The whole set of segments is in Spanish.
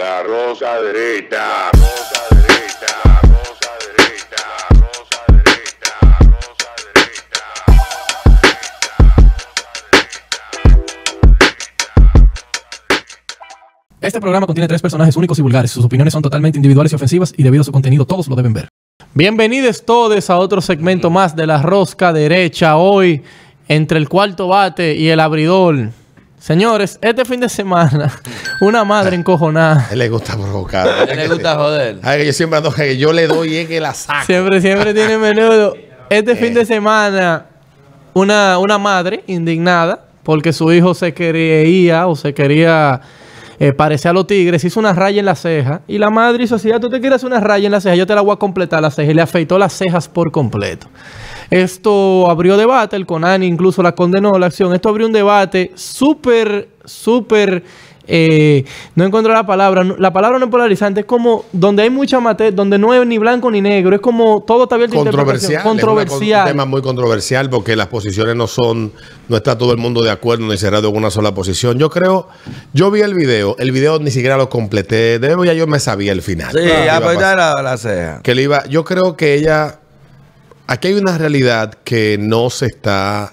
La rosa derecha, rosa derecha, rosa derecha, rosa derecha, rosa derecha. Este programa contiene tres personajes únicos y vulgares. Sus opiniones son totalmente individuales y ofensivas y debido a su contenido todos lo deben ver. Bienvenidos todos a otro segmento más de la rosca derecha. Hoy, entre el cuarto bate y el abridor. Señores, este fin de semana, una madre encojonada. A él le gusta provocar. A él le gusta joder. Ay, que yo siempre ando que yo le doy y es que la saco. Siempre, siempre tiene menudo. Este fin de semana, una, una madre indignada porque su hijo se quería o se quería eh, parecer a los tigres, hizo una raya en la ceja y la madre hizo así, "Ah, tú te quieres una raya en la ceja, yo te la voy a completar la ceja y le afeitó las cejas por completo. Esto abrió debate, el CONANI incluso la condenó la acción. Esto abrió un debate súper, súper... eh, no encuentro la palabra. no- La palabra no es polarizante. Es como donde hay mucha materia, donde no es ni blanco ni negro. Es como todo está abierto a Controversial. interpretación. Es una Controversial. un tema muy controversial porque las posiciones no son, no está todo el mundo de acuerdo ni cerrado en una sola posición. Yo creo, yo vi el video, el video ni siquiera lo completé. De ya yo me sabía el final. Sí, ya a pues la, la ceja. que le iba, yo creo que ella, aquí hay una realidad que no se está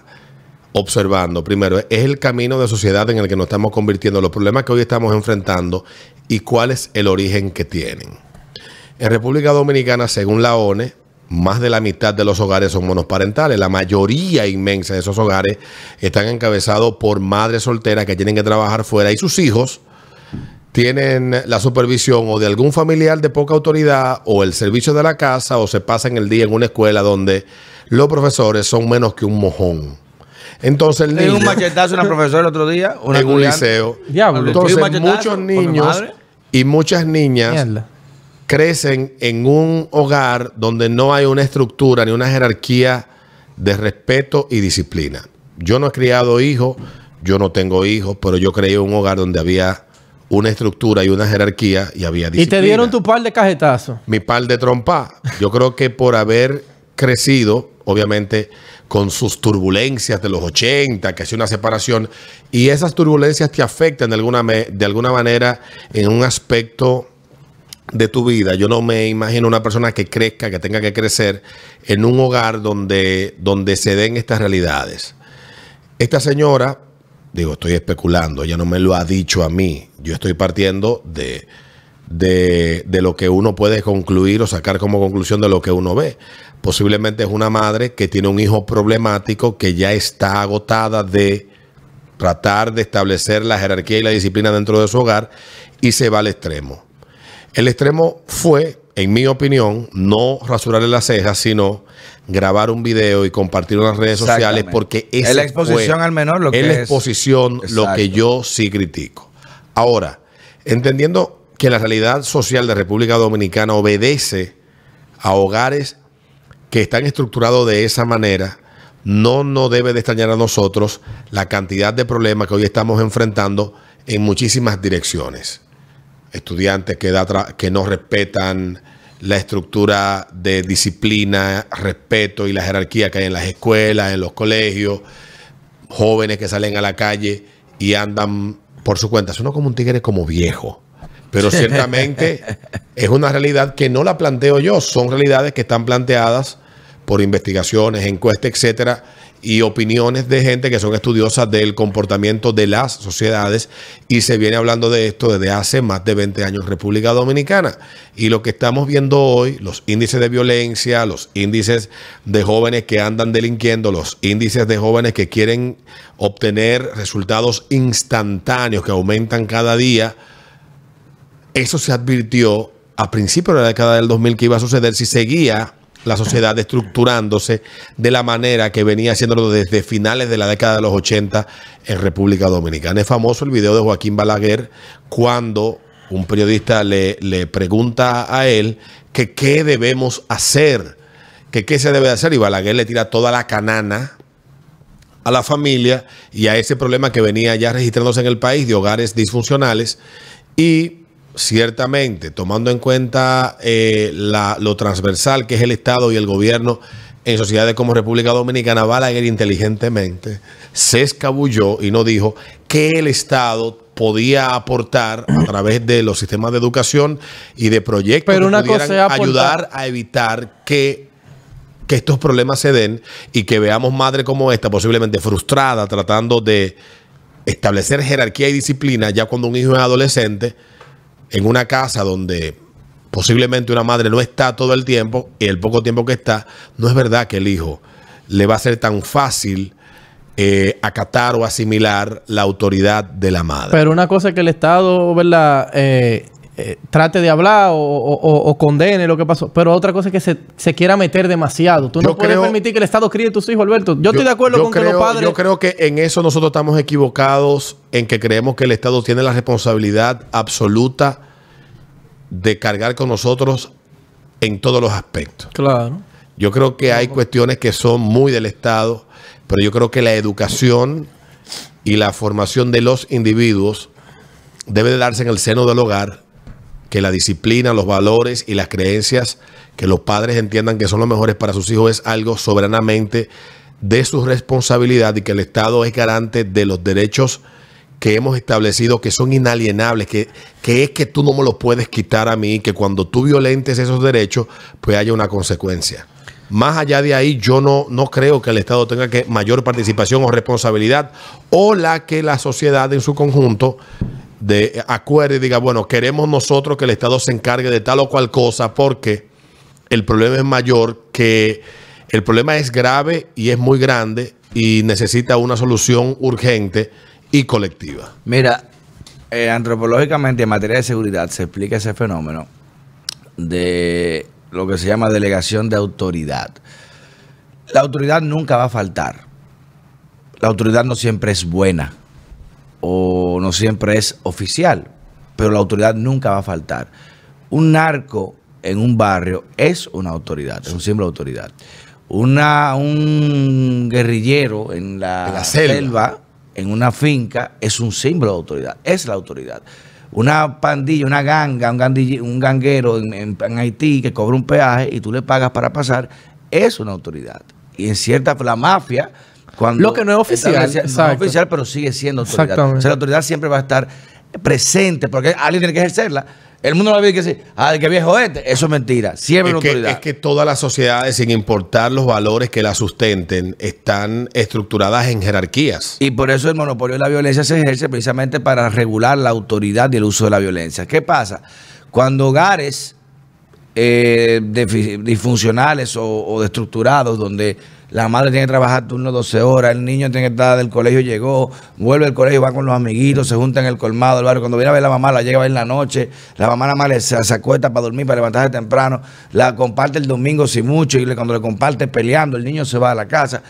observando. Primero, es el camino de sociedad en el que nos estamos convirtiendo, los problemas que hoy estamos enfrentando y cuál es el origen que tienen. En República Dominicana, según la ONE, más de la mitad de los hogares son monoparentales. La mayoría inmensa de esos hogares están encabezados por madres solteras que tienen que trabajar fuera y sus hijos tienen la supervisión o de algún familiar de poca autoridad o el servicio de la casa o se pasan el día en una escuela donde los profesores son menos que un mojón. Entonces el niño un machetazo una profesora el otro día. Una en un liceo. Diablo. Le Entonces dio un machetazo muchos niños y muchas niñas Mierda. crecen en un hogar donde no hay una estructura ni una jerarquía de respeto y disciplina. Yo no he criado hijos, yo no tengo hijos, pero yo creí en un hogar donde había una estructura y una jerarquía y había Y disciplina. te dieron tu par de cajetazos. mi par de trompa. Yo creo que por haber crecido, obviamente, con sus turbulencias de los 80, que hacía una separación, y esas turbulencias te afectan de alguna, de alguna manera en un aspecto de tu vida. Yo no me imagino una persona que crezca, que tenga que crecer en un hogar donde, donde se den estas realidades. Esta señora, digo, estoy especulando, ella no me lo ha dicho a mí. Yo estoy partiendo de, de, de lo que uno puede concluir o sacar como conclusión de lo que uno ve. Posiblemente es una madre que tiene un hijo problemático que ya está agotada de tratar de establecer la jerarquía y la disciplina dentro de su hogar y se va al extremo. El extremo fue, en mi opinión, no rasurarle las cejas, sino grabar un video y compartirlo en las redes sociales porque Es la exposición fue- al menor lo que es la es. exposición lo que yo sí critico. Ahora, entendiendo que la realidad social de República Dominicana obedece a hogares que están estructurados de esa manera, no nos debe de extrañar a nosotros la cantidad de problemas que hoy estamos enfrentando en muchísimas direcciones. Estudiantes que, da que no respetan la estructura de disciplina, respeto y la jerarquía que hay en las escuelas, en los colegios, jóvenes que salen a la calle y andan por su cuenta. Uno como un tigre como viejo. Pero ciertamente es una realidad que no la planteo yo, son realidades que están planteadas por investigaciones, encuestas, etcétera, y opiniones de gente que son estudiosas del comportamiento de las sociedades y se viene hablando de esto desde hace más de 20 años en República Dominicana. Y lo que estamos viendo hoy, los índices de violencia, los índices de jóvenes que andan delinquiendo, los índices de jóvenes que quieren obtener resultados instantáneos que aumentan cada día, eso se advirtió a principios de la década del 2000 que iba a suceder si seguía la sociedad estructurándose de la manera que venía haciéndolo desde finales de la década de los 80 en República Dominicana. Es famoso el video de Joaquín Balaguer cuando un periodista le, le pregunta a él que qué debemos hacer, que qué se debe hacer y Balaguer le tira toda la canana a la familia y a ese problema que venía ya registrándose en el país de hogares disfuncionales y ciertamente tomando en cuenta eh, la- lo transversal que es el Estado y el gobierno en sociedades como República Dominicana, Balaguer inteligentemente se escabulló y no dijo que el Estado podía aportar a través de los sistemas de educación y de proyectos Pero que una pudieran cosa es aportar- ayudar a evitar que, que estos problemas se den y que veamos madre como esta posiblemente frustrada tratando de establecer jerarquía y disciplina ya cuando un hijo es adolescente en una casa donde posiblemente una madre no está todo el tiempo y el poco tiempo que está, no es verdad que el hijo le va a ser tan fácil eh, acatar o asimilar la autoridad de la madre. Pero una cosa es que el Estado, ¿verdad? Eh, eh, trate de hablar o, o- o- o condene lo que pasó. Pero otra cosa es que se, se quiera meter demasiado. Tú no puedes creo- permitir que el Estado críe tus hijos, Alberto. Yo, estoy de acuerdo con que creo- los padres... Yo creo que en eso nosotros estamos equivocados, en que creemos que el Estado tiene la responsabilidad absoluta de cargar con nosotros en todos los aspectos. Claro. Yo creo que hay cuestiones que son muy del Estado, pero yo creo que la educación y la formación de los individuos debe de darse en el seno del hogar, que la disciplina, los valores y las creencias que los padres entiendan que son los mejores para sus hijos es algo soberanamente de su responsabilidad y que el Estado es garante de los derechos que hemos establecido que son inalienables, que, que es que tú no me los puedes quitar a mí, que cuando tú violentes esos derechos, pues haya una consecuencia. Más allá de ahí, yo no, no creo que el Estado tenga que mayor participación o responsabilidad, o la que la sociedad en su conjunto de acuerde y diga, bueno, queremos nosotros que el Estado se encargue de tal o cual cosa, porque el problema es mayor, que el problema es grave y es muy grande y necesita una solución urgente y colectiva. Mira, eh, antropológicamente en materia de seguridad se explica ese fenómeno de lo que se llama delegación de autoridad. La autoridad nunca va a faltar. La autoridad no siempre es buena o no siempre es oficial, pero la autoridad nunca va a faltar. Un narco en un barrio es una autoridad, es un símbolo de autoridad. Una, un guerrillero en la, En la selva. selva, en una finca, es un símbolo de autoridad, es la autoridad. Una pandilla, una ganga, un, gandille- un ganguero en, en- en Haití que cobra un peaje y tú le pagas para pasar, es una autoridad. Y en cierta, la mafia, cuando... Lo que no es oficial, No es oficial, pero sigue siendo autoridad. Exactamente. O sea, la autoridad siempre va a estar presente porque alguien tiene que ejercerla. El mundo no va a decir que sí, ah, que viejo este. Eso es mentira. Siempre Es que, autoridad. es que todas las sociedades, sin importar los valores que la sustenten, están estructuradas en jerarquías. Y por eso el monopolio de la violencia se ejerce precisamente para regular la autoridad y el uso de la violencia. ¿Qué pasa? Cuando hogares eh, disfuncionales o, o destructurados, donde la madre tiene que trabajar turno 12 horas, el niño tiene que estar del colegio, llegó, vuelve al colegio, va con los amiguitos, se junta en el colmado del barrio. Cuando viene a ver la mamá, la llega a ver en la noche, la mamá nada más se, acuesta para dormir, para levantarse temprano, la comparte el domingo sin mucho y le- cuando le comparte peleando, el niño se va a la casa.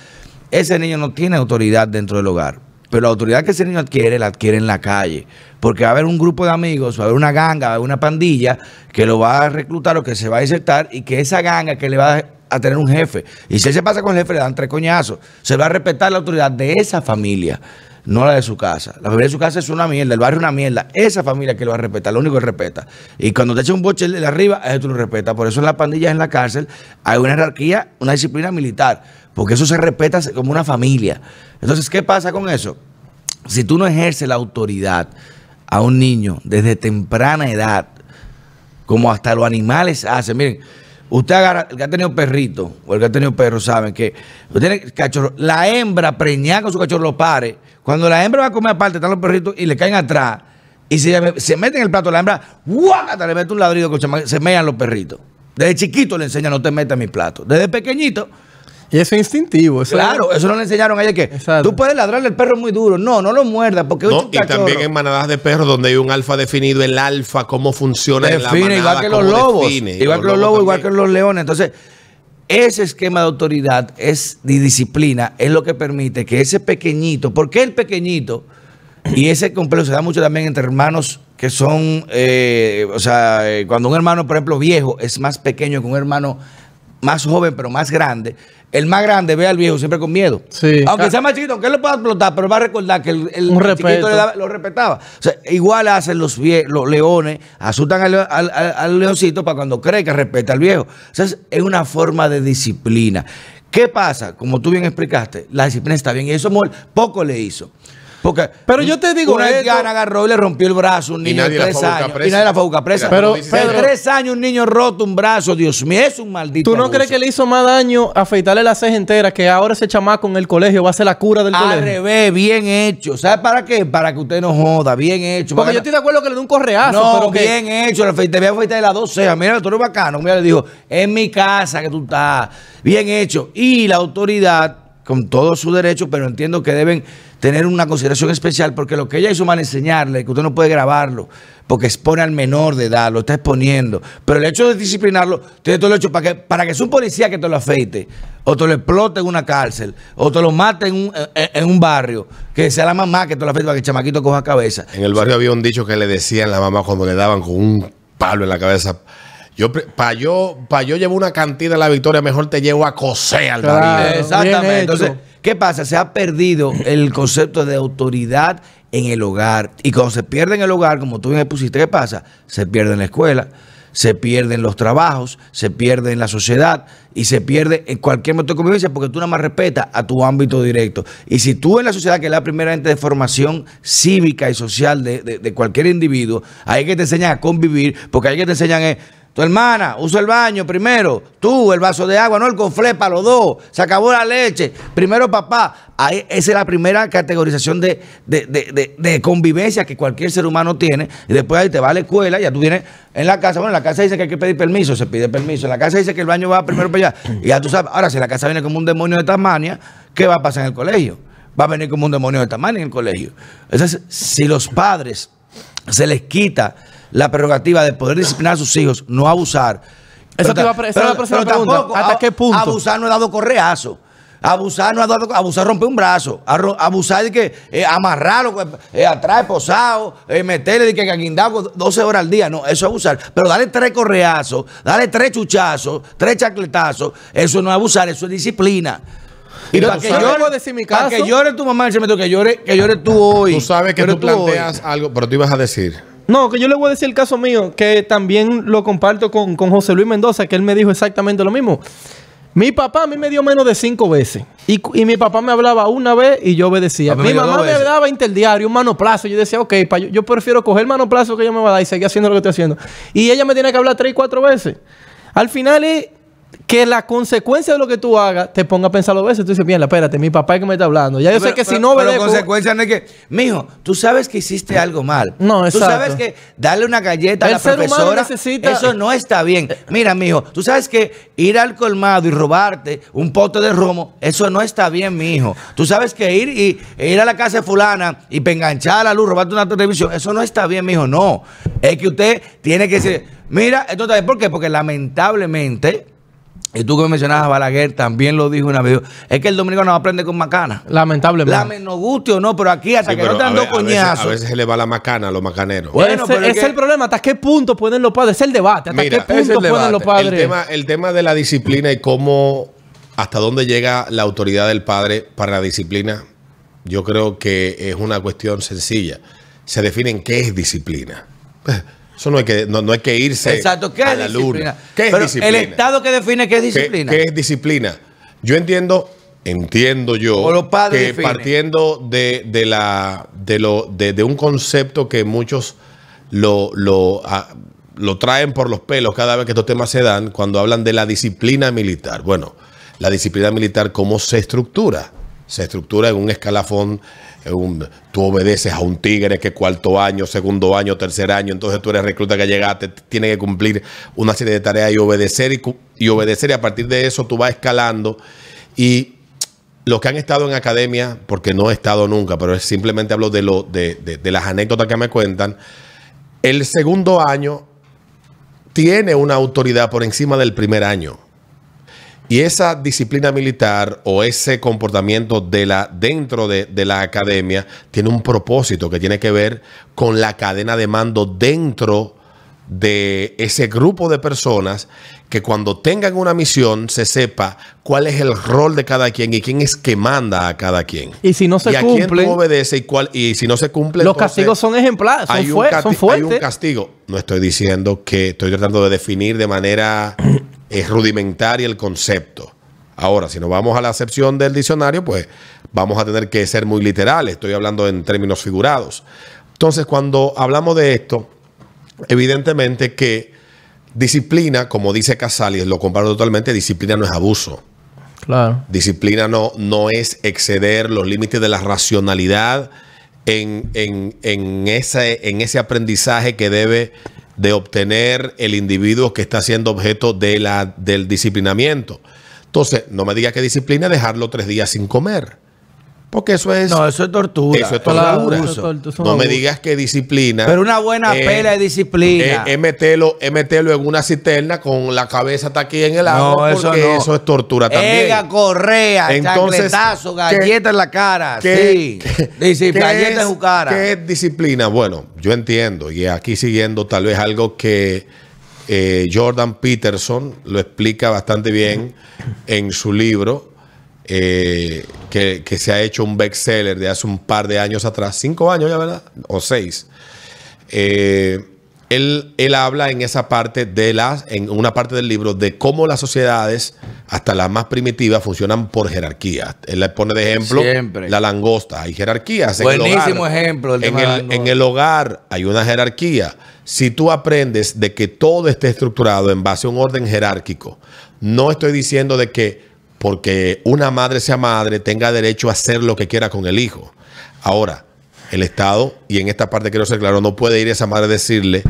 Ese niño no tiene autoridad dentro del hogar. Pero la autoridad que ese niño adquiere, la adquiere en la calle. Porque va a haber un grupo de amigos, va a haber una ganga, va a haber una pandilla que lo va a reclutar o que se va a insertar y que esa ganga que le va a, a tener un jefe. Y si él se pasa con el jefe, le dan tres coñazos. Se va a respetar la autoridad de esa familia, no la de su casa. La familia de su casa es una mierda, el barrio es una mierda. Esa familia que lo va a respetar, lo único que respeta. Y cuando te echa un boche de arriba, eso tú lo respetas. Por eso en las pandillas, en la cárcel, hay una jerarquía, una disciplina militar. Porque eso se respeta como una familia. Entonces, ¿qué pasa con eso? Si tú no ejerces la autoridad a un niño desde temprana edad, como hasta los animales hacen, miren, usted agarra, el que ha tenido perrito o el que ha tenido perro, saben que tiene cachorro, la hembra preñada con su cachorro lo pare, cuando la hembra va a comer aparte, están los perritos y le caen atrás y se, se meten en el plato, la hembra, ¡guácata! le mete un ladrido se, se mean los perritos. Desde chiquito le enseñan no te metas en mi plato. Desde pequeñito, Y eso es instintivo. Eso claro, eso no le enseñaron a ella que Exacto. tú puedes ladrarle al perro muy duro. No, no lo muerdas porque es ¿no? un Y también en manadas de perros donde hay un alfa definido, el alfa, cómo funciona en la define, manada, igual que los lobos. define. Igual que los lobos, igual que los leones. Entonces, ese esquema de autoridad es de disciplina, es lo que permite que ese pequeñito, ¿por qué el pequeñito? Y ese complejo se da mucho también entre hermanos que son, eh, o sea, eh, cuando un hermano, por ejemplo, viejo es más pequeño que un hermano más joven, pero más grande. El más grande ve al viejo siempre con miedo. Sí. Aunque sea más chiquito, aunque él lo pueda explotar, pero va a recordar que el, el chiquito le daba- lo respetaba. O sea, igual hacen los, vie- los leones, asustan al, al- leoncito para cuando cree que respeta al viejo. O sea, es una forma de disciplina. ¿Qué pasa? Como tú bien explicaste, la disciplina está bien y eso Mol poco le hizo. Porque Pero yo te digo una esto- haitiana agarró y le rompió el brazo a un niño de tres años. presa. Y nadie la fue a buscar presa. Pero- de tres años un niño roto un brazo, Dios mío, es un maldito ¿Tú no abuso. crees que le hizo más daño afeitarle la ceja entera que ahora ese chamaco en el colegio va a ser la cura del Al colegio? revés, bien hecho. ¿Sabe para qué? Para que usted no joda, bien hecho. Porque yo estoy de acuerdo que le dé un correazo, No, pero que... bien hecho. Le afeité, voy a afeitar las dos cejas. Mira, tú eres bacano. Mira, le dijo, en mi casa que tú estás. Bien hecho. Y la autoridad, con todos sus derechos, pero entiendo que deben tener una consideración especial, porque lo que ella hizo mal enseñarle, que usted no puede grabarlo, porque expone al menor de edad, lo está exponiendo. Pero el hecho de disciplinarlo, tiene todo el hecho para que, para que sea un policía que te lo afeite, o te lo explote en una cárcel, o te lo mate en un, en- en un barrio, que sea la mamá que te lo afeite para que el chamaquito coja cabeza. En el barrio había un dicho que le decían la mamá cuando le daban con un palo en la cabeza. Yo, para yo, pa yo llevo una cantidad a la victoria, mejor te llevo a coser al Claro. Exactamente. Entonces, ¿qué pasa? Se ha perdido el concepto de autoridad en el hogar. Y cuando se pierde en el hogar, como tú bien pusiste, ¿qué pasa? Se pierde en la escuela, se pierde en los trabajos, se pierde en la sociedad y se pierde en cualquier método de convivencia porque tú nada más respetas a tu ámbito directo. Y si tú en la sociedad, que es la primera ente de formación cívica y social de, de- de cualquier individuo, ahí que te enseñan a convivir, porque ahí que te enseñan es tu hermana, usa el baño primero. Tú, el vaso de agua, no el conflé para los dos. Se acabó la leche. Primero papá. Ahí, esa es la primera categorización de, de- de- de- convivencia que cualquier ser humano tiene. Y después ahí te va a la escuela, ya tú tienes en la casa. Bueno, en la casa dice que hay que pedir permiso, se pide permiso. En la casa dice que el baño va primero para allá. Y ya tú sabes, ahora si la casa viene como un demonio de Tasmania, ¿qué va a pasar en el colegio? Va a venir como un demonio de Tasmania en el colegio. Entonces, si los padres se les quita la prerrogativa de poder disciplinar a sus hijos, no abusar. Esa Pero te iba a la pero pregunta. tampoco ¿Hasta qué punto? Abusar no ha dado correazo. Abusar no ha dado, abusar romper un brazo, abusar de que eh, amarrarlo eh, atrás posado, eh, meterle de que guindado 12 horas al día, no, eso es abusar. Pero dale tres correazos, dale tres chuchazos, tres chacletazos, eso no es abusar, eso es disciplina. Y para que, que llore tu mamá, se me que llore, que llore tú hoy. Tú sabes que tú hoy. planteas algo, pero tú ibas a decir. No, que yo le voy a decir el caso mío, que también lo comparto con, con José Luis Mendoza, que él me dijo exactamente lo mismo. Mi papá a mí me dio menos de cinco veces. Y, y mi papá me hablaba una vez y yo obedecía. A mí Mi mamá me daba interdiario, un manoplazo. Yo decía, ok, pa, yo, yo prefiero coger el manoplazo que ella me va a dar y seguir haciendo lo que estoy haciendo. Y ella me tiene que hablar tres cuatro veces. Al final es que la consecuencia de lo que tú hagas te ponga a pensar dos veces. Tú dices, bien, espérate, mi papá es que me está hablando. Ya yo sé Pero- que si pero- no pero obedezco... consecuencia no es que, mijo, tú sabes que hiciste algo mal. No, Tú exacto. sabes que darle una galleta a la ser profesora, necesita- eso no está bien. Mira, mijo, tú sabes que ir al colmado y robarte un pote de romo, eso no está bien, mijo. Tú sabes que ir y ir a la casa de fulana y pe- enganchar la luz, robarte una televisión, eso no está bien, mijo. No. Es que usted tiene que decir, mira, bien. ¿Por qué? Porque lamentablemente y tú que me mencionabas a Balaguer, también lo dijo una vez, es que el dominicano no aprende con macana. Lamentablemente. La menos guste o no, pero aquí hasta Sí, que no te a dan ve- dos a veces- coñazos. A veces se le va la macana a los macaneros. Bueno, ese pero es ese es que- el problema. ¿Hasta qué punto pueden los padres? Es el debate. ¿Hasta Mira, qué punto pueden los debate. El padres? tema, el tema de la disciplina y cómo, hasta dónde llega la autoridad del padre para la disciplina, yo creo que es una cuestión sencilla. Se define en qué es disciplina. Eso no hay que, no, no hay que irse Exacto, ¿qué a es la disciplina? luna. ¿Qué es Pero disciplina? El Estado que define qué es ¿Qué- disciplina. ¿Qué, es disciplina? Yo entiendo, entiendo yo O los padres que definen. partiendo de, de la de lo de, de un concepto que muchos lo, lo, ah, lo traen por los pelos cada vez que estos temas se dan, cuando hablan de la disciplina militar. Bueno, la disciplina militar, ¿cómo se estructura? Se estructura en un escalafón. Un- tú obedeces a un tigre que cuarto año, segundo año, tercer año, entonces tú eres recluta que llegaste, tiene que cumplir una serie de tareas y obedecer y, y obedecer y a partir de eso tú vas escalando y los que han estado en academia, porque no he estado nunca, pero simplemente hablo de, lo, de- de las anécdotas que me cuentan, el segundo año tiene una autoridad por encima del primer año. Y esa disciplina militar o ese comportamiento de la, dentro de, de la academia tiene un propósito que tiene que ver con la cadena de mando dentro de ese grupo de personas que cuando tengan una misión se sepa cuál es el rol de cada quien y quién es que manda a cada quien. Y si no se y a quién cumplen, tú obedeces y, cuál, y si no se cumple los entonces, castigos son ejemplares, son, hay un, fue- casti- son hay un fuertes. castigo. No estoy diciendo que estoy tratando de definir de manera eh, rudimentaria el concepto. Ahora, si nos vamos a la acepción del diccionario, pues vamos a tener que ser muy literales. Estoy hablando en términos figurados. Entonces, cuando hablamos de esto, evidentemente que disciplina, como dice Casali, lo comparo totalmente, disciplina no es abuso. Claro. Disciplina no, no es exceder los límites de la racionalidad en, en- en ese, en ese aprendizaje que debe de obtener el individuo que está siendo objeto de la, del disciplinamiento. Entonces, no me diga que disciplina dejarlo tres días sin comer. Porque eso es... No, eso es tortura. Eso es tortura. eso es tortura, eso es No me digas que disciplina. Pero una buena eh, pela de disciplina. eh, es meterlo, es meterlo en una cisterna con la cabeza está aquí en el agua. no, eso porque no. eso es tortura también. Ega, correa, Entonces, chancletazo, ¿qué- galleta en la cara. ¿Qué- sí. qué galleta en su cara. ¿Qué es disciplina? Bueno, yo entiendo. Y aquí siguiendo tal vez algo que eh, Jordan Peterson lo explica bastante bien en su libro. Eh, que, que se ha hecho un bestseller de hace un par de años atrás, cinco años ya, ¿verdad? O seis. Eh, él, él habla en esa parte de las, en una parte del libro, de cómo las sociedades, hasta las más primitivas, funcionan por jerarquía. Él le pone de ejemplo Siempre. la langosta. Hay jerarquías. en el Buenísimo hogar. ejemplo el En el, en el hogar hay una jerarquía. Si tú aprendes de que todo esté estructurado en base a un orden jerárquico, no estoy diciendo de que porque una madre sea madre tenga derecho a hacer lo que quiera con el hijo. Ahora, el Estado, y en esta parte quiero ser claro, no puede ir a esa madre a decirle,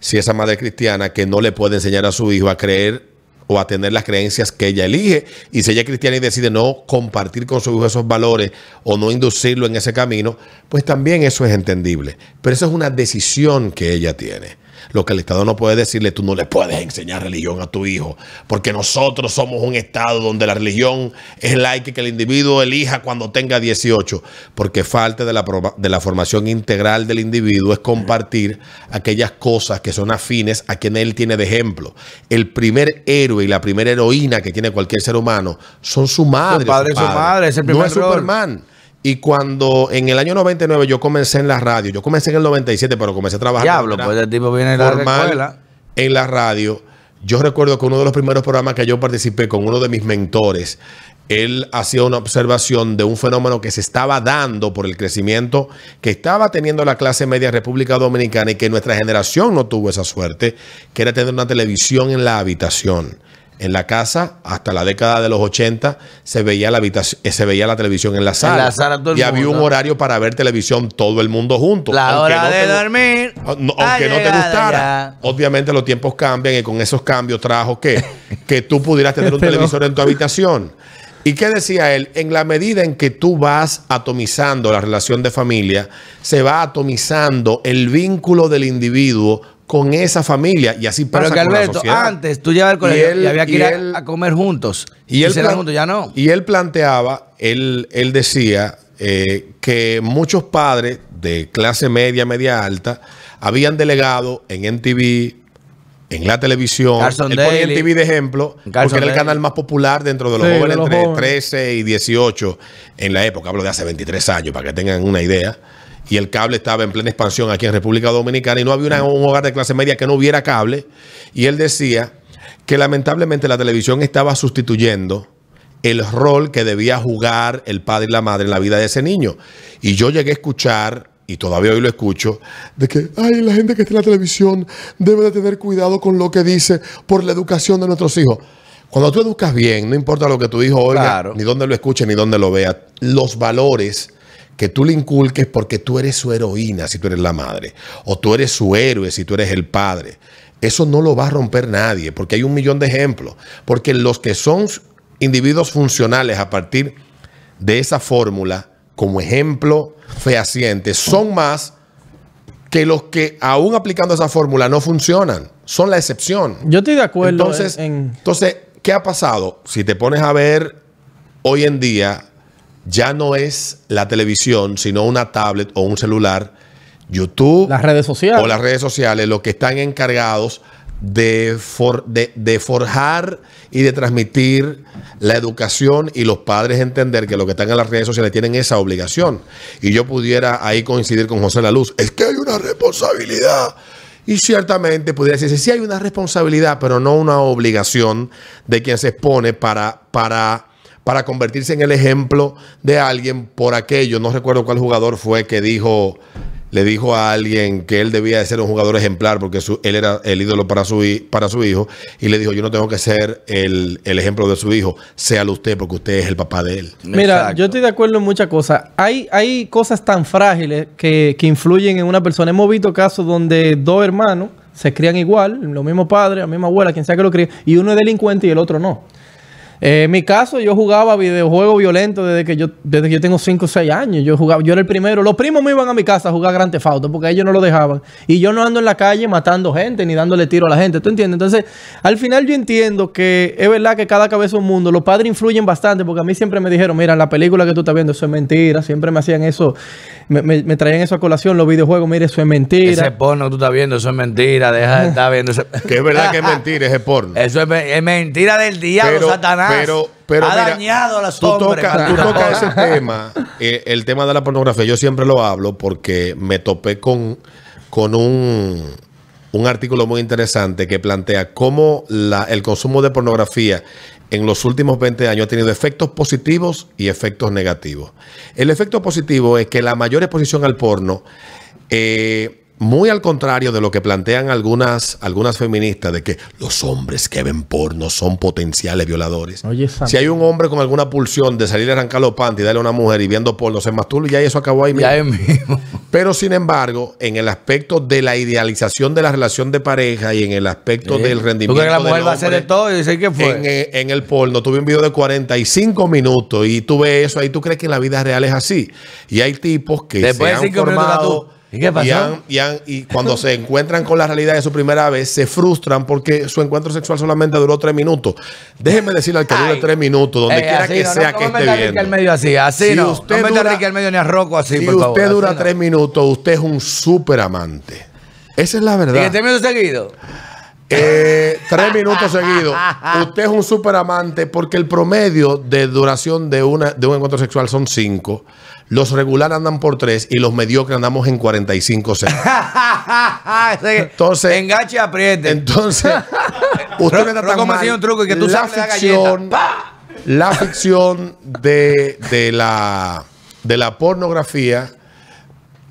si esa madre es cristiana, que no le puede enseñar a su hijo a creer o a tener las creencias que ella elige. Y si ella es cristiana y decide no compartir con su hijo esos valores o no inducirlo en ese camino, pues también eso es entendible. Pero eso es una decisión que ella tiene. Lo que el Estado no puede decirle, tú no le puedes enseñar religión a tu hijo, porque nosotros somos un Estado donde la religión es laica que el individuo elija cuando tenga 18, porque falta de la, de la formación integral del individuo es compartir aquellas cosas que son afines a quien él tiene de ejemplo. El primer héroe y la primera heroína que tiene cualquier ser humano son su madre. padre y su madre, es el no primer es rol. Superman. Y cuando en el año 99 yo comencé en la radio, yo comencé en el 97, pero comencé a trabajar Diablo, pues el tipo viene de la formal escuela. en la radio. Yo recuerdo que uno de los primeros programas que yo participé con uno de mis mentores, él hacía una observación de un fenómeno que se estaba dando por el crecimiento que estaba teniendo la clase media en República Dominicana y que nuestra generación no tuvo esa suerte, que era tener una televisión en la habitación. En la casa, hasta la década de los 80, se veía la, habitación, se veía la televisión en la sala. la sala todo el y había un horario para ver televisión todo el mundo junto. La Aunque hora no de te- dormir. Ah, no, aunque no te gustara. ya. Obviamente los tiempos cambian y con esos cambios trajo que, que tú pudieras tener un televisor en tu habitación. ¿Y qué decía él? En la medida en que tú vas atomizando la relación de familia, se va atomizando el vínculo del individuo con esa familia y así pasa Pero que con la Alberto, sociedad. antes tú llevabas al colegio y, él- había que y ir a- él- a, comer juntos. Y él, cenar plan- juntos, ya no. y él planteaba, él, él decía eh, que muchos padres de clase media, media alta, habían delegado en NTV, en la televisión. Carson él ponía Daly. NTV de ejemplo, Carson porque era el Daly. canal más popular dentro de los Sí, de jóvenes los entre jóvenes. 13 y 18 en la época. Hablo de hace 23 años, para que tengan una idea. Y el cable estaba en plena expansión aquí en República Dominicana y no había una- un hogar de clase media que no hubiera cable. Y él decía que lamentablemente la televisión estaba sustituyendo el rol que debía jugar el padre y la madre en la vida de ese niño. Y yo llegué a escuchar, y todavía hoy lo escucho, de que, ay, la gente que está en la televisión debe de tener cuidado con lo que dice por la educación de nuestros hijos. Cuando tú educas bien, no importa lo que tu hijo oiga, Claro. ni dónde lo escuche, ni dónde lo vea, los valores que tú le inculques porque tú eres su heroína si tú eres la madre, o tú eres su héroe si tú eres el padre. Eso no lo va a romper nadie, porque hay un millón de ejemplos. Porque los que son individuos funcionales a partir de esa fórmula, como ejemplo fehaciente, son más que los que aún aplicando esa fórmula no funcionan. Son la excepción. Yo estoy de acuerdo Entonces, en, en- entonces, ¿qué ha pasado? Si te pones a ver hoy en día, ya no es la televisión, sino una tablet o un celular, YouTube las redes sociales. o las redes sociales, los que están encargados de, for- de, de forjar y de transmitir la educación y los padres entender que los que están en las redes sociales tienen esa obligación. Y yo pudiera ahí coincidir con José La Luz, es que hay una responsabilidad. Y ciertamente pudiera decirse, sí hay una responsabilidad, pero no una obligación de quien se expone para, para, para convertirse en el ejemplo de alguien por aquello. No recuerdo cuál jugador fue que dijo, le dijo a alguien que él debía de ser un jugador ejemplar porque su- él era el ídolo para su, para su hijo y le dijo, yo no tengo que ser el, el ejemplo de su hijo, séalo usted porque usted es el papá de él. Mira, Exacto. yo estoy de acuerdo en muchas cosas. Hay, hay cosas tan frágiles que, que influyen en una persona. Hemos visto casos donde dos hermanos se crían igual, los mismos padres, la misma abuela, quien sea que lo críe, y uno es delincuente y el otro no. Eh, en mi caso, yo jugaba videojuegos violentos desde que yo, desde que yo tengo 5 o 6 años. Yo jugaba, yo era el primero. Los primos me iban a mi casa a jugar Grand Theft Auto porque ellos no lo dejaban. Y yo no ando en la calle matando gente ni dándole tiro a la gente. ¿Tú entiendes? Entonces, al final yo entiendo que es verdad que cada cabeza es un mundo. Los padres influyen bastante porque a mí siempre me dijeron, mira, la película que tú estás viendo, eso es mentira. Siempre me hacían eso, me, me- me traían eso a colación, los videojuegos, mira, eso es mentira. Ese porno que tú estás viendo, eso es mentira. Deja de estar viendo ese... Que es verdad que es mentira ese porno. Eso es, es mentira del diablo, Pero- Pero- pero ha mira, dañado a los Tú tocas ese tema, eh, el tema de la pornografía. Yo siempre lo hablo porque me topé con, con un, un artículo muy interesante que plantea cómo la- el consumo de pornografía en los últimos 20 años ha tenido efectos positivos y efectos negativos. El efecto positivo es que la mayor exposición al porno eh, muy al contrario de lo que plantean algunas, algunas feministas de que los hombres que ven porno son potenciales violadores. Oye, Sam. si hay un hombre con alguna pulsión de salir a arrancar los panties y darle a una mujer y viendo porno se masturba y ya eso acabó ahí mismo. Ya es mismo. Pero sin embargo, en el aspecto de la idealización de la relación de pareja y en el aspecto del ¿Tú rendimiento crees que la mujer va a hacer de todo? Y dice, ¿qué fue? en, eh, en el porno, tuve un video de 45 minutos y tú ves eso ahí, tú crees que en la vida real es así. Y hay tipos que Después se de han formado tú. ¿Y qué pasó? Y, han- y han- y cuando se encuentran con la realidad de su primera vez, se frustran porque su encuentro sexual solamente duró tres minutos. Déjeme decirle al que dure tres minutos, donde Eh, quiera que no, sea no, que esté al medio así, así Si no. usted no dura- al medio ni a Rocco así, si por favor. usted dura así no. tres minutos, usted es un súper amante. Esa es la ¿Y que verdad. te seguidos? Eh, tres minutos seguidos. Usted es un super amante porque el promedio de duración de, una, de un encuentro sexual son cinco. Los regulares andan por tres y los mediocres andamos en 45 segundos. Entonces- Enganche y apriete. Entonces, usted está me mal. enseñó un truco y que tú la ficción, galleta. la ficción de, de la, de la pornografía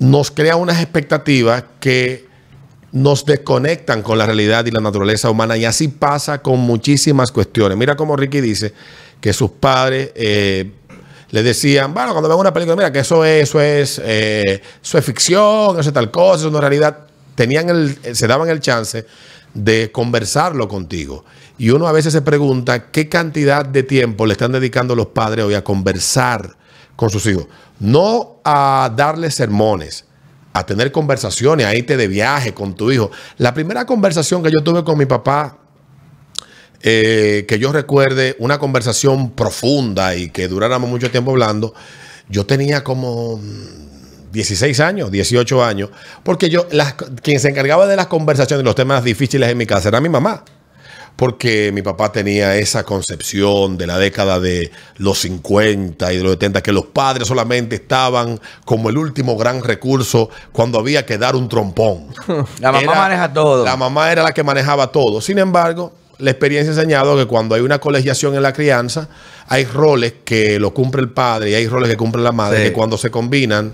nos crea unas expectativas que nos desconectan con la realidad y la naturaleza humana y así pasa con muchísimas cuestiones. Mira cómo Ricky dice que sus padres eh, le decían, bueno, cuando ven una película, mira que eso es, eso es, eh, eso es ficción, eso es tal cosa, eso es realidad. Tenían el, se daban el chance de conversarlo contigo. Y uno a veces se pregunta qué cantidad de tiempo le están dedicando los padres hoy a conversar con sus hijos. No a darles sermones, a tener conversaciones, a irte de viaje con tu hijo. La primera conversación que yo tuve con mi papá, eh, que yo recuerde, una conversación profunda y que duráramos mucho tiempo hablando, yo tenía como mm, 16 años, 18 años, porque yo, las- quien se encargaba de las conversaciones, los temas difíciles en mi casa era mi mamá porque mi papá tenía esa concepción de la década de los 50 y de los 70, que los padres solamente estaban como el último gran recurso cuando había que dar un trompón. La mamá maneja todo. La mamá era la que manejaba todo. Sin embargo, la experiencia ha enseñado que cuando hay una colegiación en la crianza, hay roles que lo cumple el padre y hay roles que cumple la madre, Sí. que cuando se combinan,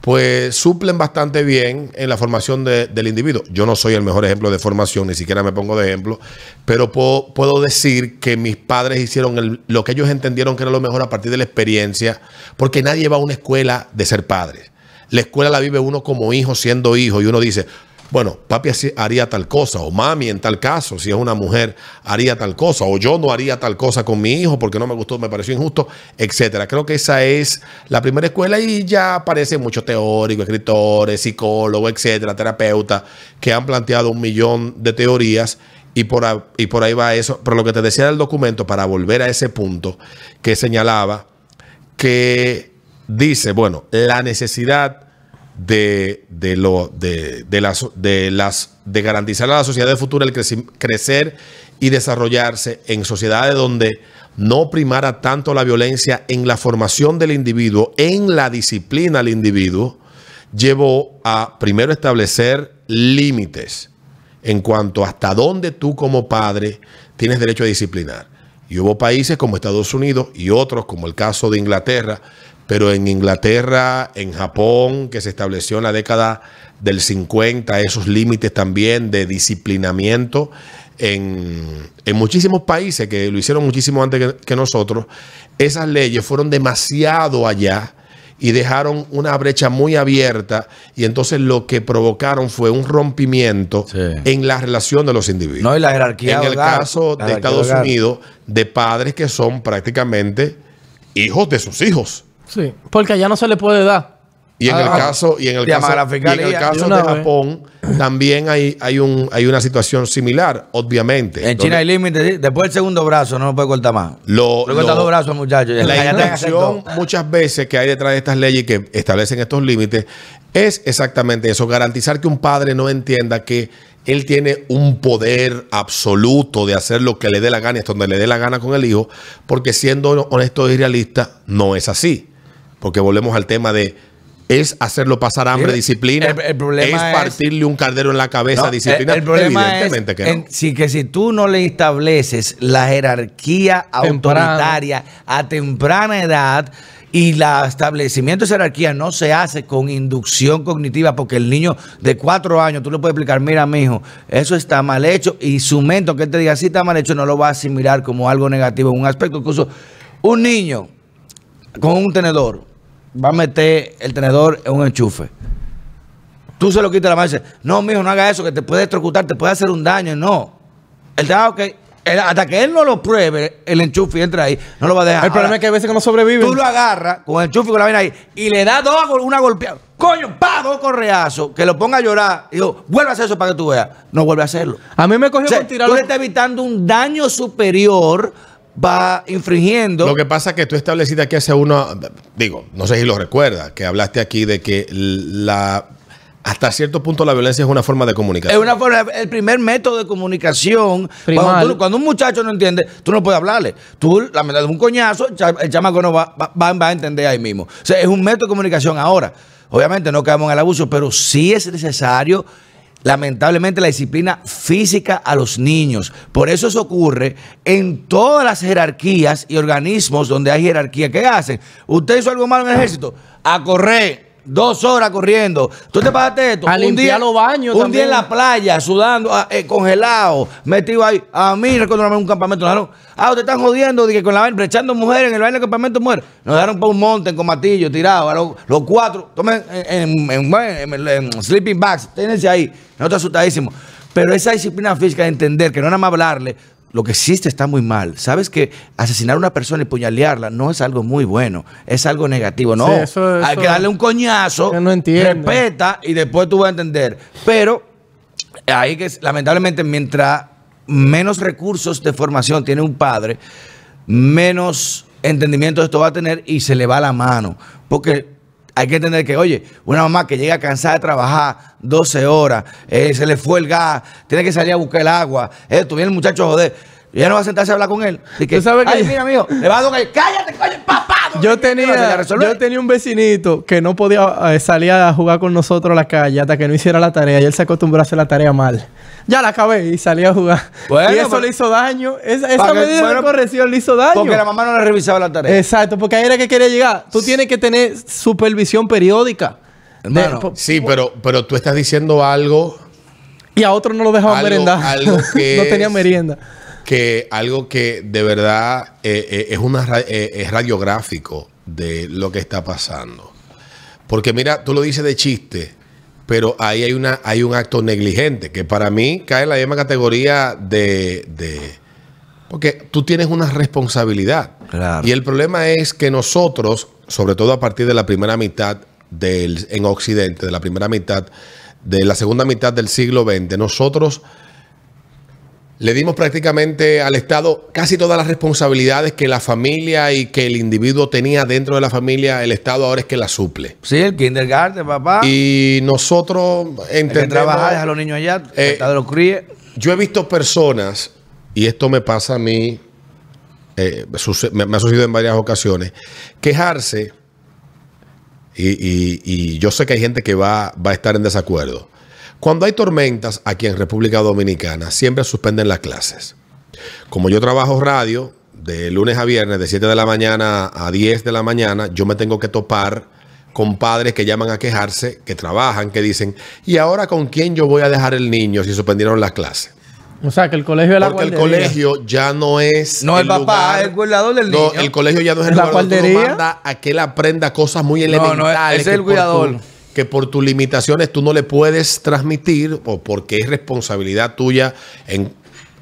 pues suplen bastante bien en la formación de- del individuo. Yo no soy el mejor ejemplo de formación, ni siquiera me pongo de ejemplo, pero puedo, decir que mis padres hicieron lo que ellos entendieron que era lo mejor a partir de la experiencia, porque nadie va a una escuela de ser padres. La escuela la vive uno como hijo, siendo hijo, y uno dice, bueno, papi haría tal cosa, o mami en tal caso, si es una mujer, haría tal cosa, o yo no haría tal cosa con mi hijo porque no me gustó, me pareció injusto, etcétera. Creo que esa es la primera escuela y ya aparecen muchos teóricos, escritores, psicólogos, etcétera, terapeutas, que han planteado un millón de teorías y por, y por ahí va eso. Pero lo que te decía del documento, para volver a ese punto que señalaba, que dice, bueno, la necesidad de, de lo, de, de las, de las, de garantizar a la sociedad futura el creci- crecer y desarrollarse en sociedades donde no primara tanto la violencia en la formación del individuo, en la disciplina al individuo, llevó a primero establecer límites en cuanto hasta dónde tú como padre tienes derecho a disciplinar. Y hubo países como Estados Unidos y otros, como el caso de Inglaterra, pero en Inglaterra, en Japón, que se estableció en la década del 50, esos límites también de disciplinamiento en, en muchísimos países que lo hicieron muchísimo antes que, que nosotros, esas leyes fueron demasiado allá y dejaron una brecha muy abierta y entonces lo que provocaron fue un rompimiento Sí. en la relación de los individuos. No, y la jerarquía en el hogar, caso de Estados hogar. Unidos, de padres que son prácticamente hijos de sus hijos. Sí, porque allá no se le puede dar. Y en Ah, el ah, caso, y en el caso, a la y en el fiscalía. caso De vez. Japón, también hay, hay, un, hay una situación similar, obviamente. En China hay límites. ¿sí? Después del segundo brazo no lo puede cortar más. Lo- lo- dos brazos al muchacho. Ya, La intención muchas veces que hay detrás de estas leyes que establecen estos límites es exactamente eso, garantizar que un padre no entienda que él tiene un poder absoluto de hacer lo que le dé la gana y hasta donde le dé la gana con el hijo, porque siendo honesto y realista, no es así. Porque volvemos al tema de es hacerlo pasar hambre, Sí, disciplina, el- el problema es es- partirle un cardero en la cabeza, No, disciplina. El, el problema Evidentemente es que no. en- sí, que si tú no le estableces la jerarquía Temprano. autoritaria a temprana edad y el establecimiento de esa jerarquía no se hace con inducción cognitiva porque el niño de cuatro años tú le puedes explicar, mira, mijo, eso está mal hecho y su mente, que él te diga, sí está mal hecho, no lo va a asimilar como algo negativo, un aspecto. Incluso un niño con un tenedor va a meter el tenedor en un enchufe. Tú se lo quitas la mano y dices, no, mijo, no haga eso, que te puede electrocutar, te puede hacer un daño. No. Da, ok. Él- hasta que él no lo pruebe, el enchufe y entra ahí, no lo va a dejar. El problema Ahora, es que a veces que no sobreviven. Tú lo agarras con el enchufe y con la vaina ahí y le das dos, una golpeada. Coño, pa, dos correazos, que lo ponga a llorar. Y digo, vuelve a hacer eso para que tú veas. No vuelve a hacerlo. A mí me cogió O sea, por tirar tú le estás evitando un daño superior, va infringiendo. Lo que pasa es que tú estableciste aquí hace uno, digo, no sé si lo recuerdas, que hablaste aquí de que la hasta cierto punto la violencia es una forma de Es comunicación. una forma, el primer método de comunicación. Cuando, tú- cuando un muchacho no entiende, tú no puedes hablarle. Tú, la verdad, un coñazo, el cha- el chamaco no va, va, va- va a entender ahí mismo. O sea, es un método de comunicación ahora. Obviamente no caemos en el abuso, pero sí es necesario, lamentablemente, la disciplina física a los niños. Por eso eso ocurre en todas las jerarquías y organismos donde hay jerarquía. ¿Qué hacen? Usted hizo algo malo en el ejército, a correr. Dos horas corriendo. Tú te pagaste esto. A limpiar los baños Un también. día en la playa, sudando, ah, eh, congelado, metido ahí. A mí, vez en un campamento, nos dejaron, ah, ustedes están jodiendo, dije, con la vaina, brechando mujeres en el baile del campamento mujeres. Nos dejaron por un monte con matillo, tirado, a los, los cuatro, tomen en, en, en- en- en sleeping bags, ténense ahí, nosotros asustadísimos. Pero esa disciplina física de entender que no nada más hablarle, lo que existe está muy mal. Sabes que asesinar a una persona y puñalearla no es algo muy bueno, es algo negativo. No, Sí, eso- hay que darle un coñazo, no respeta y después tú vas a entender. Pero ahí que lamentablemente mientras menos recursos de formación tiene un padre, menos entendimiento esto va a tener y se le va la mano. Porque hay que entender que, oye, una mamá que llega cansada de trabajar 12 horas, eh, se le fue el gas, tiene que salir a buscar el agua, esto, viene el muchacho a joder. Y ella no va a sentarse a hablar con él. Y que, Tú sabes que- Ay, mira, amigo, le va a dar un- cállate, coño, papá. Yo ¿qué vas a hacer? ¿A tenía, yo tenía un vecinito que no podía eh, salir a jugar con nosotros a la calle hasta que no hiciera la tarea y él se acostumbró a hacer la tarea mal. Ya la acabé y salí a jugar. Bueno, y eso pero- le hizo daño. Esa, esa Pa' que- medida bueno, de corrección le hizo daño. Porque la mamá no le revisaba la tarea. Exacto, porque ahí era que quería llegar. Tú tienes que tener supervisión periódica. Hermano, Sí, pero, pero tú estás diciendo algo y a otros no lo dejaban Algo- merendar. algo que no tenía es- merienda. Que algo que de verdad eh, eh, es una eh, es radiográfico de lo que está pasando. Porque mira, tú lo dices de chiste, pero ahí hay una hay un acto negligente que para mí cae en la misma categoría de, de- porque tú tienes una responsabilidad. Claro. Y el problema es que nosotros, sobre todo a partir de la primera mitad del en Occidente, de la primera mitad de la segunda mitad del siglo XX, nosotros le dimos prácticamente al Estado casi todas las responsabilidades que la familia y que el individuo tenía dentro de la familia, el Estado ahora es que la suple. Sí, el kindergarten, papá. Y nosotros Hay que entendemos... trabajar, deja a los niños allá, Eh, está de los críe. Yo he visto personas, y esto me pasa a mí, eh, me ha sucedido en varias ocasiones, quejarse, y, y- y yo sé que hay gente que va, va a estar en desacuerdo. Cuando hay tormentas aquí en República Dominicana, siempre suspenden las clases. Como yo trabajo radio de lunes a viernes, de 7 de la mañana a 10 de la mañana, yo me tengo que topar con padres que llaman a quejarse, que trabajan, que dicen, ¿y ahora con quién yo voy a dejar el niño si suspendieron las clases? O sea, que el colegio es la Porque el guardería. colegio ya no es. No, el papá, lugar- el cuidador del No, niño. el colegio ya no es el ¿La lugar donde tú lo guardería? mandas a que él aprenda cosas muy No, no, elementales. ese es el cuidador. tu- que por tus limitaciones tú no le puedes transmitir o porque es responsabilidad tuya en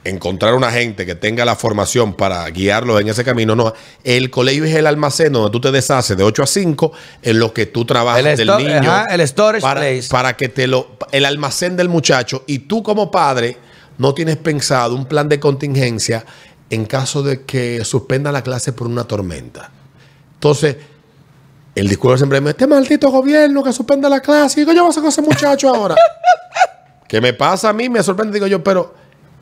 encontrar una gente que tenga la formación para guiarlos en ese camino. No, el colegio es el almacén donde tú te deshaces de 8 a 5 en lo que tú trabajas El del niño. ajá, el storage para, place. para que te lo el almacén del muchacho y tú como padre no tienes pensado un plan de contingencia en caso de que suspenda la clase por una tormenta. Entonces, el discurso siempre es, este maldito gobierno que suspenda la clase. Y digo, yo voy a hacer con ese muchacho ahora. ¿Qué me pasa a mí? Me sorprende. Digo yo, pero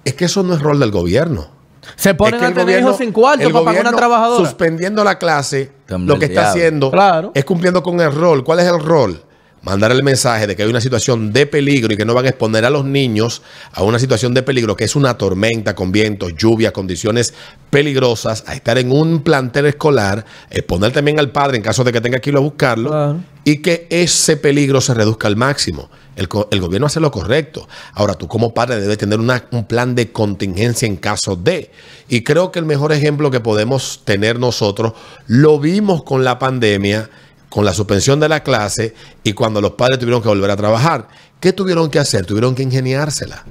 es que eso no es rol del gobierno. Se ponen Es que a el tener gobierno- hijos sin cuarto el para pagar una trabajadora. Suspendiendo la clase, Tan lo que está haciendo Claro. es cumpliendo con el rol. ¿Cuál es el rol? Mandar el mensaje de que hay una situación de peligro y que no van a exponer a los niños a una situación de peligro, que es una tormenta con vientos, lluvia, condiciones peligrosas, a estar en un plantel escolar, exponer también al padre en caso de que tenga que ir a buscarlo Claro. y que ese peligro se reduzca al máximo. El, gobierno hace lo correcto. Ahora, tú como padre debes tener una- un plan de contingencia en caso de. Y creo que el mejor ejemplo que podemos tener nosotros lo vimos con la pandemia, con la suspensión de la clase y cuando los padres tuvieron que volver a trabajar. ¿Qué tuvieron que hacer? Tuvieron que ingeniársela.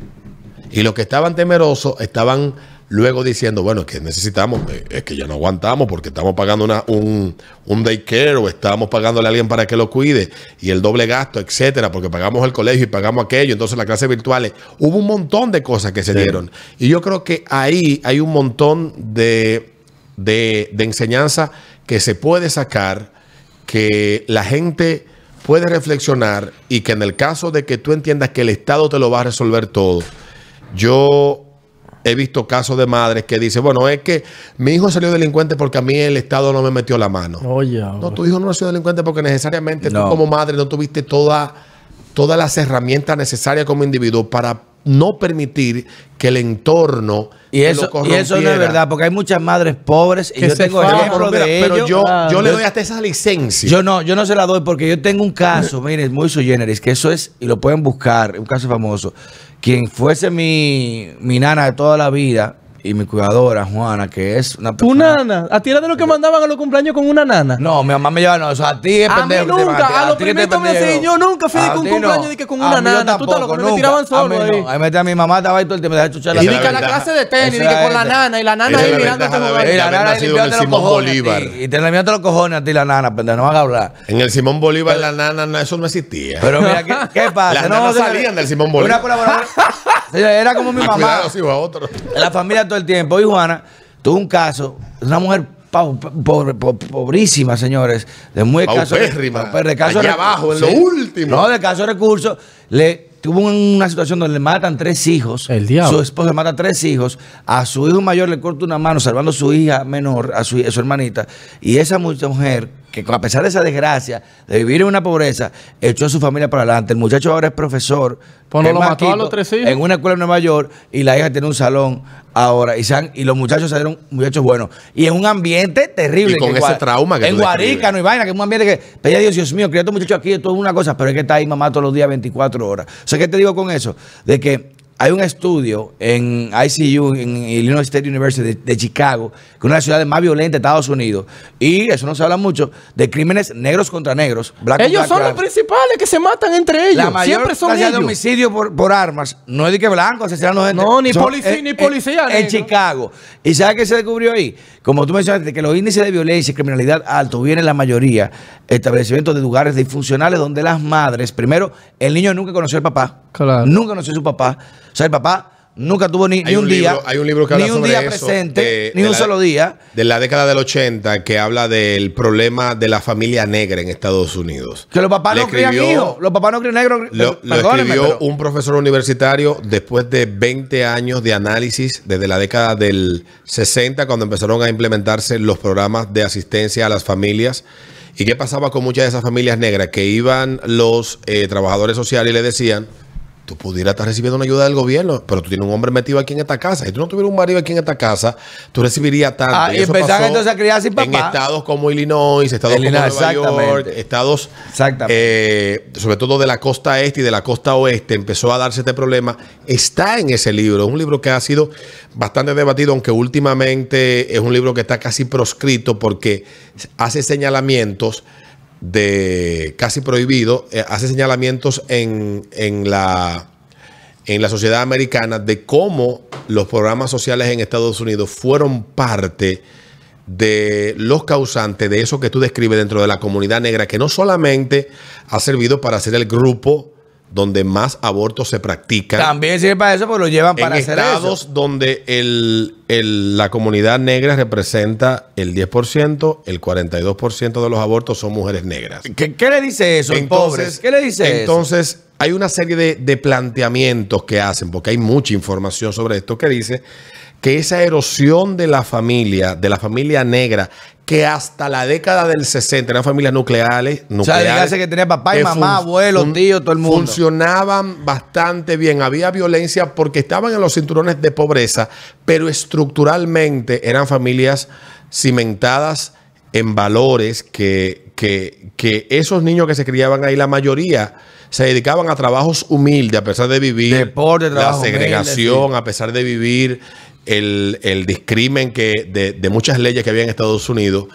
Y los que estaban temerosos estaban luego diciendo, bueno, es que necesitamos, eh, es que ya no aguantamos porque estamos pagando una, un, un daycare o estamos pagándole a alguien para que lo cuide y el doble gasto, etcétera, porque pagamos el colegio y pagamos aquello, entonces las clases virtuales. Hubo un montón de cosas que se dieron. Y yo creo que ahí hay un montón de, de, de enseñanza que se puede sacar, que la gente puede reflexionar y que en el caso de que tú entiendas que el Estado te lo va a resolver todo, yo he visto casos de madres que dicen, bueno, es que mi hijo salió delincuente porque a mí el Estado no me metió la mano. Oye, No, tu hijo no nació delincuente porque necesariamente No. tú como madre no tuviste toda, todas las herramientas necesarias como individuo para no permitir que el entorno Y eso, lo y eso no es verdad, porque hay muchas madres pobres y Que yo tengo ejemplos de pero ellos. yo, claro. yo le doy hasta esa licencia. Yo no, yo no se la doy porque yo tengo un caso, miren, muy sui generis, que eso es, y lo pueden buscar, un caso famoso. Quien fuese mi, mi nana de toda la vida y mi cuidadora, Juana, que es una Tu persona- nana. A ti era de lo que mandaban a los cumpleaños con una nana. No, mi mamá me lleva, no, eso a ti es A mí pendejo. que te nunca, a los ti que te primitos me yo nunca fui de A que un cumpleaños de que con A una mí nana, tú estás loco, tampoco, me tiraban A solo mí no. ahí. Ahí metí a mi mamá, estaba ahí todo el tiempo, me dejaba chuchar Esa Y es di la que a la clase de tenis, Esa di que es con la la- nana, y la nana ahí la mirándote jugar. Y la nana el limpiándote los Simón cojones a. Y te limpiándote los cojones a ti la nana, pendejo, no van a hablar. En el Simón Bolívar la nana, no, eso no existía. Pero mira, ¿qué, pasa? Las No, nanas salían del Simón Bolívar. Era como mi A mamá. La familia todo el tiempo. Y Juana tuvo un caso, una mujer pobre- po- pobrísima, señores, de muy escaso escaso Allá abajo, en lo último. No, de escaso recursos. Le tuvo una situación donde le matan tres hijos. El diablo. Su esposa mata tres hijos. A su hijo mayor le corta una mano, salvando a su hija menor, a su, a su hermanita. Y esa mujer, que a pesar de esa desgracia, de vivir en una pobreza, echó a su familia para adelante. El muchacho ahora es profesor. Pues no lo mató a los tres hijos. En una escuela en Nueva York y la hija tiene un salón ahora y, se han- y los muchachos salieron muchachos buenos y en un ambiente terrible Y con que ese trauma que en tú describes. Guarica no hay vaina que es un ambiente que pedía Dios Dios mío estos muchachos aquí esto es una cosa pero es que está ahí mamá todos los días 24 horas o sea ¿qué te digo con eso? de que hay un estudio en ICU, en Illinois State University de, de Chicago, que es una de las ciudades más violentas de Estados Unidos. Y eso no se habla mucho de crímenes negros contra negros. black Ellos black son los principales que se matan entre ellos. La mayor Siempre son cantidad de ellos. homicidio por, por armas no es de que blanco asesinando gente. No, ni Son- policía- en- ni en- policía En, negro. Chicago. ¿Y sabe qué se descubrió ahí? Como tú mencionaste, que los índices de violencia y criminalidad altos vienen la mayoría establecimientos de lugares disfuncionales donde las madres, primero, el niño nunca conoció al papá. Claro. Nunca conoció a su papá. O sea, el papá nunca tuvo ni, ni un, un día. libro- hay un libro que habla Ni un sobre día eso, presente, de- ni de un la- solo día. De la década del 80 que habla del problema de la familia negra en Estados Unidos. Que los papás Le no crían hijos. Los papás no crían negros. Lo, lo escribió pero- un profesor universitario después de 20 años de análisis desde la década del 60 cuando empezaron a implementarse los programas de asistencia a las familias. ¿Y qué pasaba con muchas de esas familias negras? Que iban los eh, trabajadores sociales y le decían, tú pudieras estar recibiendo una ayuda del gobierno, pero tú tienes un hombre metido aquí en esta casa. Si tú no tuvieras un marido aquí en esta casa, tú recibirías tanto. Ah, y empezaron pasó entonces a criar sin En papá. estados como Illinois, estados Illinois, como Nueva York, estados, Exactamente. eh, sobre todo de la costa este y de la costa oeste, empezó a darse este problema. Está en ese libro. Es un libro que ha sido bastante debatido, aunque últimamente es un libro que está casi proscrito porque hace señalamientos de casi prohibido, eh, hace señalamientos en, en la en la sociedad americana de cómo los programas sociales en Estados Unidos fueron parte de los causantes de eso que tú describes dentro de la comunidad negra, que no solamente ha servido para ser el grupo donde más abortos se practican, También sirve para eso, porque lo llevan para en hacer estados eso. donde el, el- la comunidad negra representa el 10%, el 42% de los abortos son mujeres negras. ¿Qué, qué le dice eso, el pobre? ¿Qué le dice eso? Entonces, hay una serie de, de planteamientos que hacen, porque hay mucha información sobre esto, que dice que esa erosión de la familia, de la familia negra, que hasta la década del 60 eran familias nucleares, O sea, nucleares que tenía papá y que mamá, fun- abuelo, fun- tío, todo el mundo. Funcionaban bastante bien. Había violencia porque estaban en los cinturones de pobreza, pero estructuralmente eran familias cimentadas en valores que, que, que esos niños que se criaban ahí, la mayoría se dedicaban a trabajos humildes, a pesar de vivir Deporte, la segregación, a pesar de vivir el, el discrimen que, de, de muchas leyes que había en Estados Unidos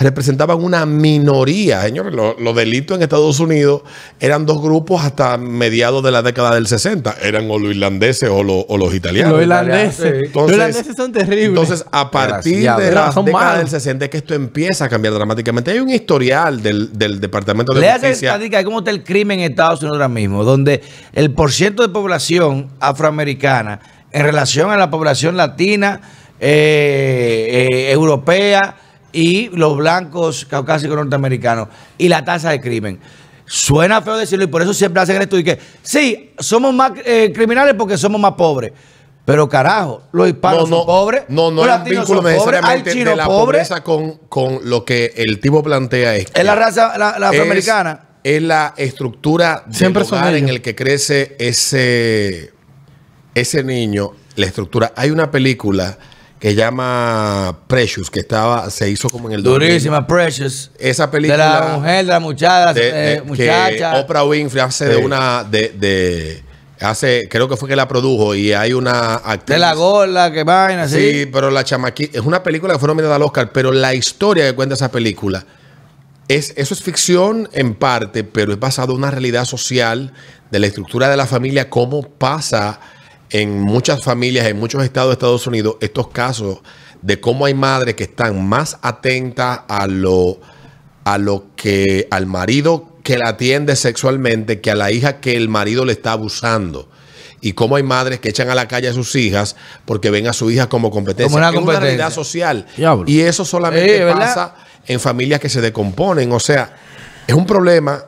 representaban una minoría. Señores, lo- los delitos en Estados Unidos eran dos grupos hasta mediados de la década del 60. Eran o los irlandeses o, los- o los italianos. Los irlandeses. Entonces- los irlandeses son terribles. Entonces, a partir de la década malos. del 60 es que esto empieza a cambiar dramáticamente. Hay un historial del, del Departamento de Le Justicia. estadística cómo está el crimen en Estados Unidos ahora mismo, donde el porciento de población afroamericana en relación a la población latina, eh, eh, europea y los blancos caucásicos norteamericanos y la tasa de crimen. Suena feo decirlo y por eso siempre hacen el estudio que sí, somos más eh, criminales porque somos más pobres. Pero carajo, los hispanos son pobres, No, no los un latinos vínculo son pobres, hay necesariamente chinos de la pobres. pobreza con, con lo que el tipo plantea es. Es la raza la, la afroamericana. Es, es la estructura del Siempre hogar en el que crece ese, ese niño. La estructura. Hay una película que llama Precious, que estaba, se hizo como en el 2000. Durísima, Precious. Esa De película. la mujer, de la muchacha, de- de- eh, muchacha. que Oprah Winfrey hace de Sí. una. De, de- hace, creo que fue que la produjo y hay una actriz. de la gorda, que vaina, así. Sí, pero la chamaquita es una película que fue nominada al Oscar, pero la historia que cuenta esa película es eso es ficción en parte, pero es basado en una realidad social de la estructura de la familia, cómo pasa en muchas familias, en muchos estados de Estados Unidos, estos casos de cómo hay madres que están más atentas a lo a lo que al marido que la atiende sexualmente que a la hija que el marido le está abusando. Y cómo hay madres que echan a la calle a sus hijas porque ven a su hija como competencia. Como una es una competencia. realidad social. Diablo. Y eso solamente Eh, pasa en familias que se decomponen. O sea, es un problema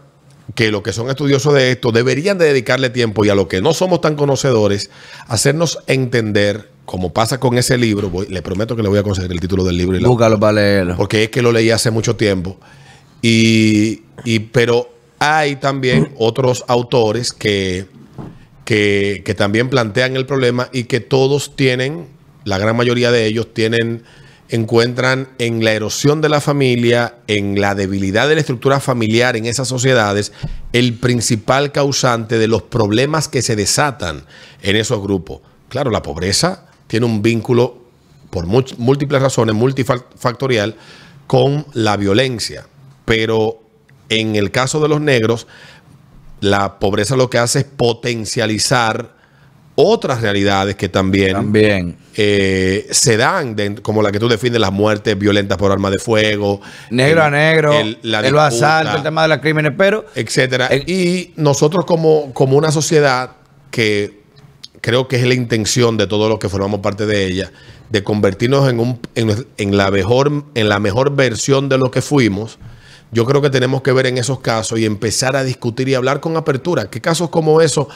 que los que son estudiosos de esto deberían de dedicarle tiempo y a los que no somos tan conocedores, hacernos entender, como pasa con ese libro, voy- le prometo que le voy a conseguir el título del libro y la- Búscalo para leerlo. porque es que lo leí hace mucho tiempo. Y, y- pero hay también otros autores que, que, que también plantean el problema y que todos tienen, la gran mayoría de ellos tienen, encuentran en la erosión de la familia, en la debilidad de la estructura familiar en esas sociedades, el principal causante de los problemas que se desatan en esos grupos. Claro, la pobreza tiene un vínculo por múltiples razones, multifactorial, con la violencia. Pero en el caso de los negros, la pobreza lo que hace es potencializar otras realidades que también, También. eh, se dan, como la que tú defines, las muertes violentas por arma de fuego. Negro el- a negro, el- la el asalto, el tema de los crímenes, pero etcétera. El- y nosotros como, como una sociedad que creo que es la intención de todos los que formamos parte de ella, de convertirnos en, un, en, en la mejor, en la mejor versión de lo que fuimos, yo creo que tenemos que ver en esos casos y empezar a discutir y hablar con apertura. Que casos como esos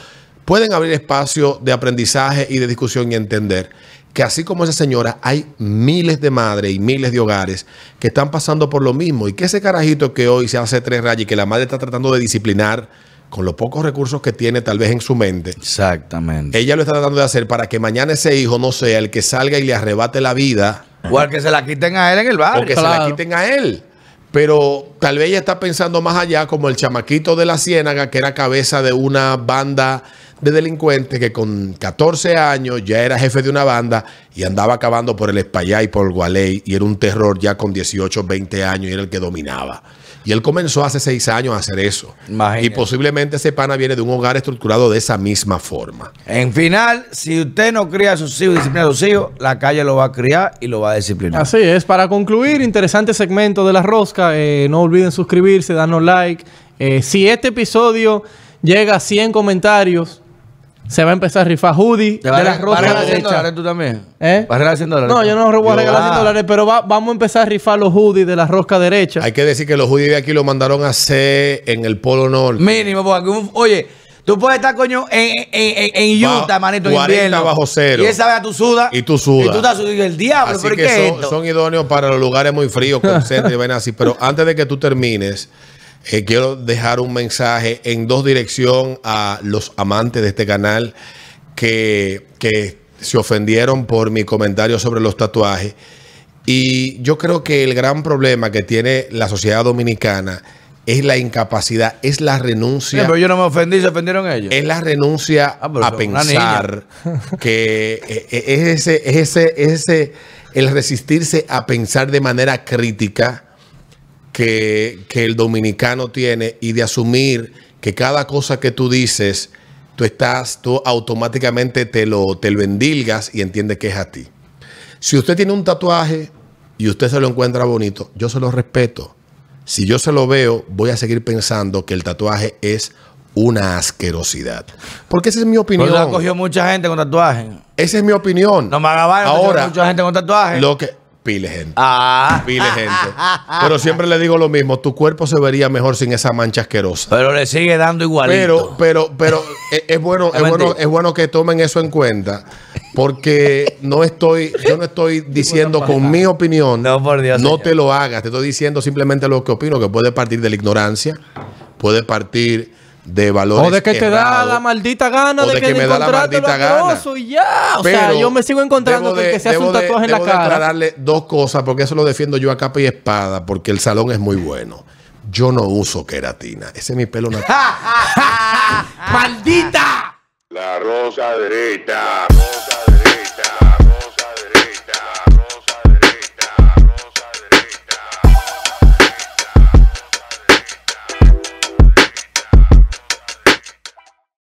pueden abrir espacio de aprendizaje y de discusión y entender que así como esa señora, hay miles de madres y miles de hogares que están pasando por lo mismo y que ese carajito que hoy se hace tres rayas y que la madre está tratando de disciplinar con los pocos recursos que tiene tal vez en su mente, Exactamente. ella lo está tratando de hacer para que mañana ese hijo no sea el que salga y le arrebate la vida O al que se la quiten a él en el o barrio. que se la quiten a él. Pero tal vez ella está pensando más allá, como el chamaquito de la Ciénaga, que era cabeza de una banda de delincuentes que con 14 años ya era jefe de una banda y andaba acabando por el Espaillá y por el Gualey y era un terror ya con 18, 20 años y era el que dominaba. Y él comenzó hace 6 años a hacer eso. Imagínate. Y posiblemente ese pana viene de un hogar estructurado de esa misma forma. En final, si usted no cría a sus hijos, disciplina a sus hijos, la calle lo va a criar y lo va a disciplinar. Así es, para concluir, interesante segmento de la rosca. eh, no olviden suscribirse, darnos like. Eh, si este episodio llega a 100 comentarios, se va a empezar a rifar hoodie ¿Te vas de a la re- vas a rosca regalar 100 derecha. dólares tú también? ¿Eh? ¿Vas a regalar 100 dólares? No, yo no voy a regalar 100 Ah. dólares, pero va- vamos a empezar a rifar los hoodies de la rosca derecha. Hay que decir que los judíos de aquí lo mandaron a hacer en el Polo Norte. Mínimo, porque un- oye, tú puedes estar, coño, en, en, en, en Utah, manito, en 40 invierno. bajo cero. Y esa vez tú sudas. Y tú sudas. Y tú estás sudando. El diablo, Así ¿pero que qué es son, esto? son idóneos para los lugares muy fríos, concentros y vainas así. Pero antes de que tú termines, eh, quiero dejar un mensaje en dos direcciones a los amantes de este canal que, que se ofendieron por mi comentario sobre los tatuajes. Y yo creo que el gran problema que tiene la sociedad dominicana es la incapacidad, es la Sí, renuncia pero yo no me ofendí, se ofendieron ellos. es la renuncia Ah, a pensar que eh, eh, es ese, es ese, es ese, el resistirse a pensar de manera crítica que, que el dominicano tiene y de asumir que cada cosa que tú dices, tú estás, tú automáticamente te lo, te lo endilgas y entiendes que es a ti. Si usted tiene un tatuaje y usted se lo encuentra bonito, yo se lo respeto. Si yo se lo veo, voy a seguir pensando que el tatuaje es una asquerosidad. Porque esa es mi opinión. Porque ha cogido mucha gente con tatuajes. Esa es mi opinión. No me Ahora, mucha gente con lo que... Pile gente. Ah. Pile gente. Pero siempre le digo lo mismo. Tu cuerpo se vería mejor sin esa mancha asquerosa. Pero le sigue dando igualito. Pero, pero, pero es, es bueno, Es es bueno, es bueno que tomen eso en cuenta. Porque no estoy, yo no estoy diciendo con mi opinión. No, por Dios, No señor. te lo hagas. Te estoy diciendo simplemente lo que opino, que puede partir de la ignorancia, puede partir de valores. O de que te da la maldita gana O de, de que, que me da la maldita gana. y ya. O sea, Pero yo me sigo encontrando de- que se hace un de- tatuaje en la debo de cara. aclararle dos cosas, porque eso lo defiendo yo a capa y espada, porque el salón es muy bueno. Yo no uso queratina. Ese es mi pelo natural. ¡Maldita! La rosa derecha.